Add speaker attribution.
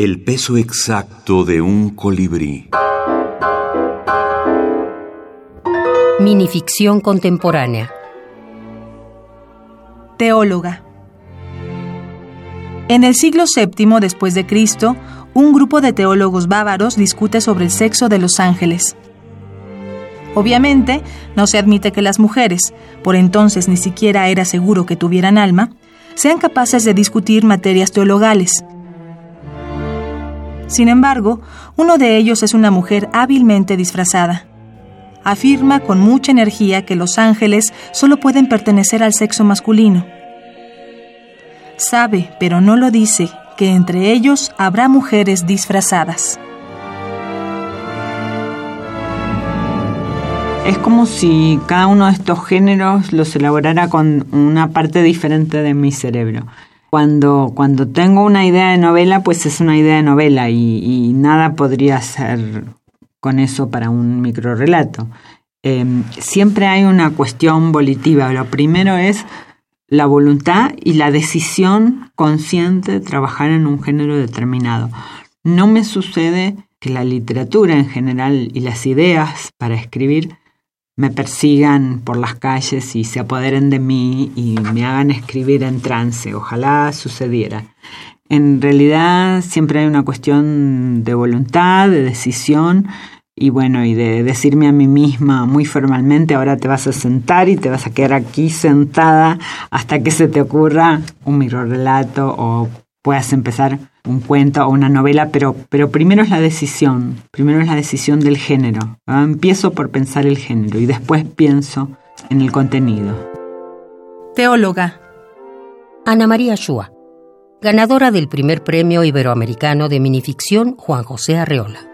Speaker 1: El peso exacto de un colibrí.
Speaker 2: Minificción contemporánea.
Speaker 3: Teóloga. En el siglo VII después de Cristo, un grupo de teólogos bávaros discute sobre el sexo de los ángeles. Obviamente, no se admite que las mujeres, por entonces ni siquiera era seguro que tuvieran alma, sean capaces de discutir materias teologales. Sin embargo, uno de ellos es una mujer hábilmente disfrazada afirma con mucha energía que los ángeles solo pueden pertenecer al sexo masculino. Sabe, pero no lo dice, que entre ellos habrá mujeres disfrazadas.
Speaker 4: Es como si cada uno de estos géneros los elaborara con una parte diferente de mi cerebro. Cuando, cuando tengo una idea de novela, pues es una idea de novela y, nada podría ser con eso para un microrelato. Eh, siempre hay una cuestión volitiva. Lo primero es la voluntad y la decisión consciente de trabajar en un género determinado. No me sucede que la literatura en general y las ideas para escribir me persigan por las calles y se apoderen de mí y me hagan escribir en trance. Ojalá sucediera. En realidad siempre hay una cuestión de voluntad, de decisión y bueno, y de decirme a mí misma muy formalmente, ahora te vas a sentar y te vas a quedar aquí sentada hasta que se te ocurra un microrelato o puedas empezar un cuento o una novela, pero, pero primero es la decisión, primero es la decisión del género. Empiezo por pensar el género y después pienso en el contenido.
Speaker 3: Teóloga.
Speaker 2: Ana María Shua ganadora del primer premio iberoamericano de minificción Juan José Arreola.